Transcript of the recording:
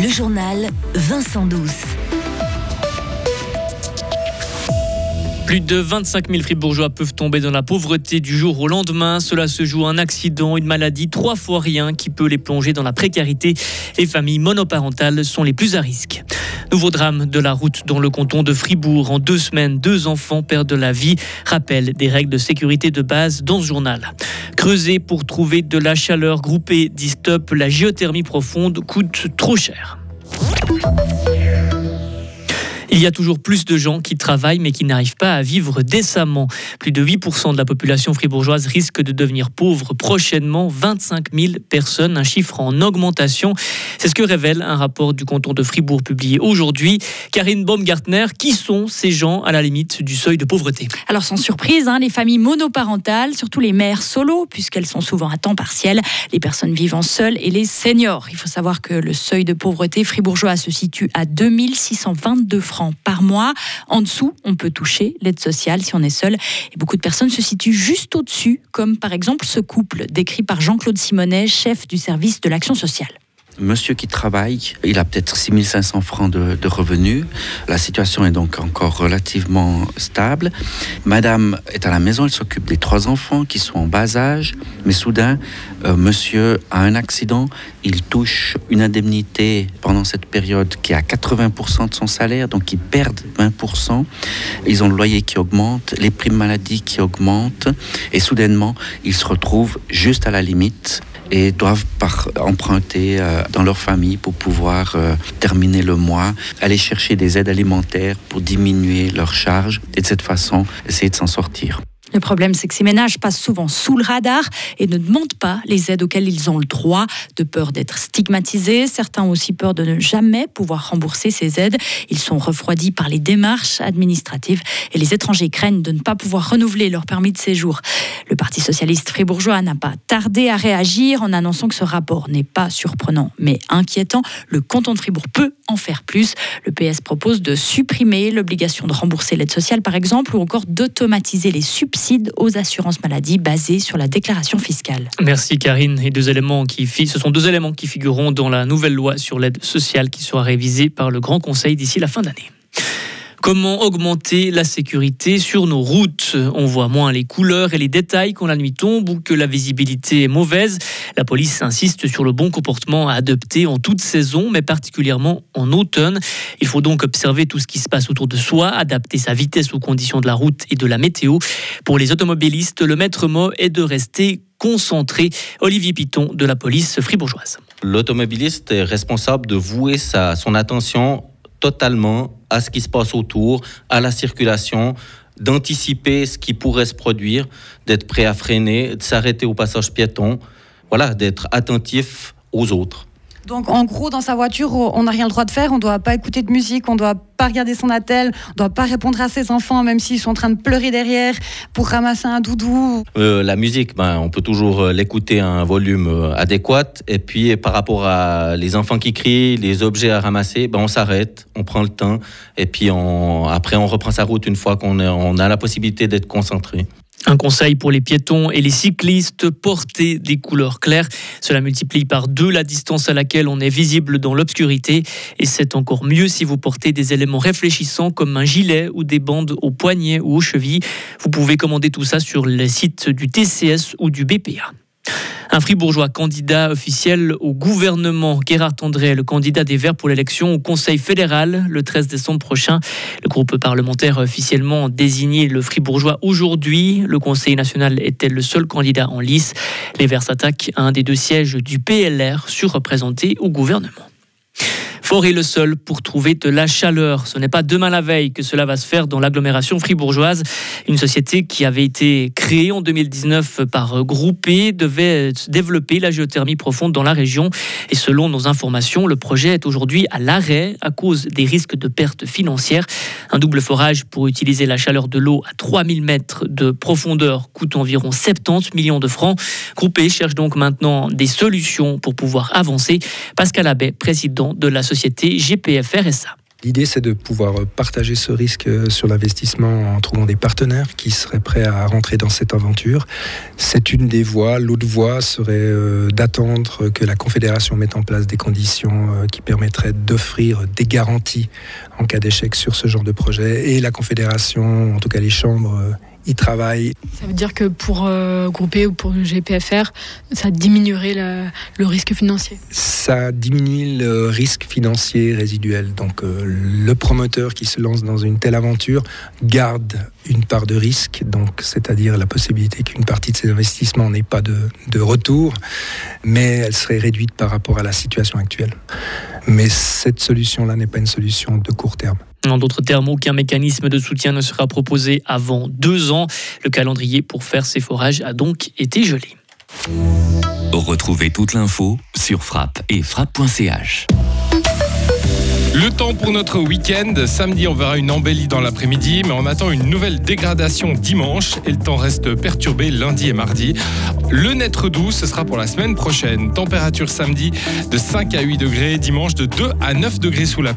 Le journal Vincent Douce. Plus de 25 000 fribourgeois peuvent tomber dans la pauvreté du jour au lendemain. Cela se joue un accident, une maladie, trois fois rien qui peut les plonger dans la précarité. Les familles monoparentales sont les plus à risque. Nouveau drame de la route dans le canton de Fribourg. En deux semaines, deux enfants perdent la vie. Rappel des règles de sécurité de base dans ce journal. Creuser pour trouver de la chaleur groupée, dit stop, la géothermie profonde coûte trop cher. Il y a toujours plus de gens qui travaillent mais qui n'arrivent pas à vivre décemment. Plus de 8% de la population fribourgeoise risque de devenir pauvre prochainement. 25 000 personnes, un chiffre en augmentation. C'est ce que révèle un rapport du canton de Fribourg publié aujourd'hui. Karine Baumgartner, qui sont ces gens à la limite du seuil de pauvreté Alors sans surprise, hein, les familles monoparentales, surtout les mères solo, puisqu'elles sont souvent à temps partiel, les personnes vivant seules et les seniors. Il faut savoir que le seuil de pauvreté fribourgeois se situe à 2622 francs par mois. En dessous, on peut toucher l'aide sociale si on est seul. Et beaucoup de personnes se situent juste au-dessus, comme par exemple ce couple décrit par Jean-Claude Simonet, chef du service de l'action sociale monsieur qui travaille, il a peut-être 6500 francs de, revenus. La situation est donc encore relativement stable. Madame est à la maison, elle s'occupe des trois enfants qui sont en bas âge. Mais soudain, euh, monsieur a un accident. Il touche une indemnité pendant cette période qui est à 80% de son salaire, donc ils perdent 20%. Ils ont le loyer qui augmente, les primes maladie qui augmentent. Et soudainement, ils se retrouvent juste à la limite et doivent emprunter euh, dans leur famille pour pouvoir euh, terminer le mois, aller chercher des aides alimentaires pour diminuer leurs charges et de cette façon essayer de s'en sortir. Le problème, c'est que ces ménages passent souvent sous le radar et ne demandent pas les aides auxquelles ils ont le droit, de peur d'être stigmatisés. Certains ont aussi peur de ne jamais pouvoir rembourser ces aides. Ils sont refroidis par les démarches administratives et les étrangers craignent de ne pas pouvoir renouveler leur permis de séjour. Le Parti socialiste fribourgeois n'a pas tardé à réagir en annonçant que ce rapport n'est pas surprenant mais inquiétant. Le canton de Fribourg peut en faire plus. Le PS propose de supprimer l'obligation de rembourser l'aide sociale, par exemple, ou encore d'automatiser les subsides aux assurances maladie basées sur la déclaration fiscale. Merci Karine. Ce sont deux éléments qui figureront dans la nouvelle loi sur l'aide sociale qui sera révisée par le Grand Conseil d'ici la fin d'année. Comment augmenter la sécurité sur nos routes? On voit moins les couleurs et les détails quand la nuit tombe ou que la visibilité est mauvaise. La police insiste sur le bon comportement à adopter en toute saison, mais particulièrement en automne. Il faut donc observer tout ce qui se passe autour de soi, adapter sa vitesse aux conditions de la route et de la météo. Pour les automobilistes, le maître mot est de rester concentré. Olivier Piton de la police fribourgeoise. L'automobiliste est responsable de vouer sa, son attention totalement à ce qui se passe autour, à la circulation, d'anticiper ce qui pourrait se produire, d'être prêt à freiner, de s'arrêter au passage piéton, voilà, d'être attentif aux autres. Donc en gros, dans sa voiture, on n'a rien le droit de faire, on ne doit pas écouter de musique, on ne doit pas regarder son attel, on ne doit pas répondre à ses enfants, même s'ils sont en train de pleurer derrière pour ramasser un doudou. Euh, la musique, ben, on peut toujours euh, l'écouter à un volume euh, adéquat. Et puis par rapport à les enfants qui crient, les objets à ramasser, ben, on s'arrête, on prend le temps, et puis après on reprend sa route une fois qu'on on a la possibilité d'être concentré. Un conseil pour les piétons et les cyclistes, porter des couleurs claires. Cela multiplie par deux la distance à laquelle on est visible dans l'obscurité. Et c'est encore mieux si vous portez des éléments réfléchissants comme un gilet ou des bandes aux poignets ou aux chevilles. Vous pouvez commander tout ça sur les sites du TCS ou du BPA. Un fribourgeois candidat officiel au gouvernement, Gérard André, le candidat des Verts pour l'élection au Conseil fédéral le 13 décembre prochain. Le groupe parlementaire a officiellement désigné le fribourgeois aujourd'hui. Le Conseil national était le seul candidat en lice? Les Verts s'attaquent à un des deux sièges du PLR surreprésenté au gouvernement. Fort est le seul pour trouver de la chaleur. Ce n'est pas demain la veille que cela va se faire dans l'agglomération fribourgeoise. Une société qui avait été créée en 2019 par Groupé devait développer la géothermie profonde dans la région. Et selon nos informations, le projet est aujourd'hui à l'arrêt à cause des risques de pertes financières. Un double forage pour utiliser la chaleur de l'eau à 3000 mètres de profondeur coûte environ 70 millions de francs. Groupé cherche donc maintenant des solutions pour pouvoir avancer. Pascal Abbé, président de la société RSA. L'idée, c'est de pouvoir partager ce risque sur l'investissement en trouvant des partenaires qui seraient prêts à rentrer dans cette aventure. C'est une des voies. L'autre voie serait euh, d'attendre que la Confédération mette en place des conditions euh, qui permettraient d'offrir des garanties en cas d'échec sur ce genre de projet. Et la Confédération, en tout cas les chambres, euh, y travaillent. Ça veut dire que pour euh, Groupé ou pour GPFR, ça diminuerait la- le risque financier Ça diminue le risque financier résiduel. Donc euh, le promoteur qui se lance dans une telle aventure garde une part de risque, donc c'est-à-dire la possibilité qu'une partie de ses investissements n'ait pas de, de retour, mais elle serait réduite par rapport à la situation actuelle. Mais cette solution-là n'est pas une solution de court terme. En d'autres termes, aucun mécanisme de soutien ne sera proposé avant deux ans. Le calendrier pour faire ces forages a donc été gelé. Retrouvez toute l'info sur frappe et frappe.ch. Le temps pour notre week-end. Samedi, on verra une embellie dans l'après-midi, mais on attend une nouvelle dégradation dimanche et le temps reste perturbé lundi et mardi. Le naître doux, ce sera pour la semaine prochaine. Température samedi de 5 à 8 degrés, dimanche de 2 à 9 degrés sous la pluie.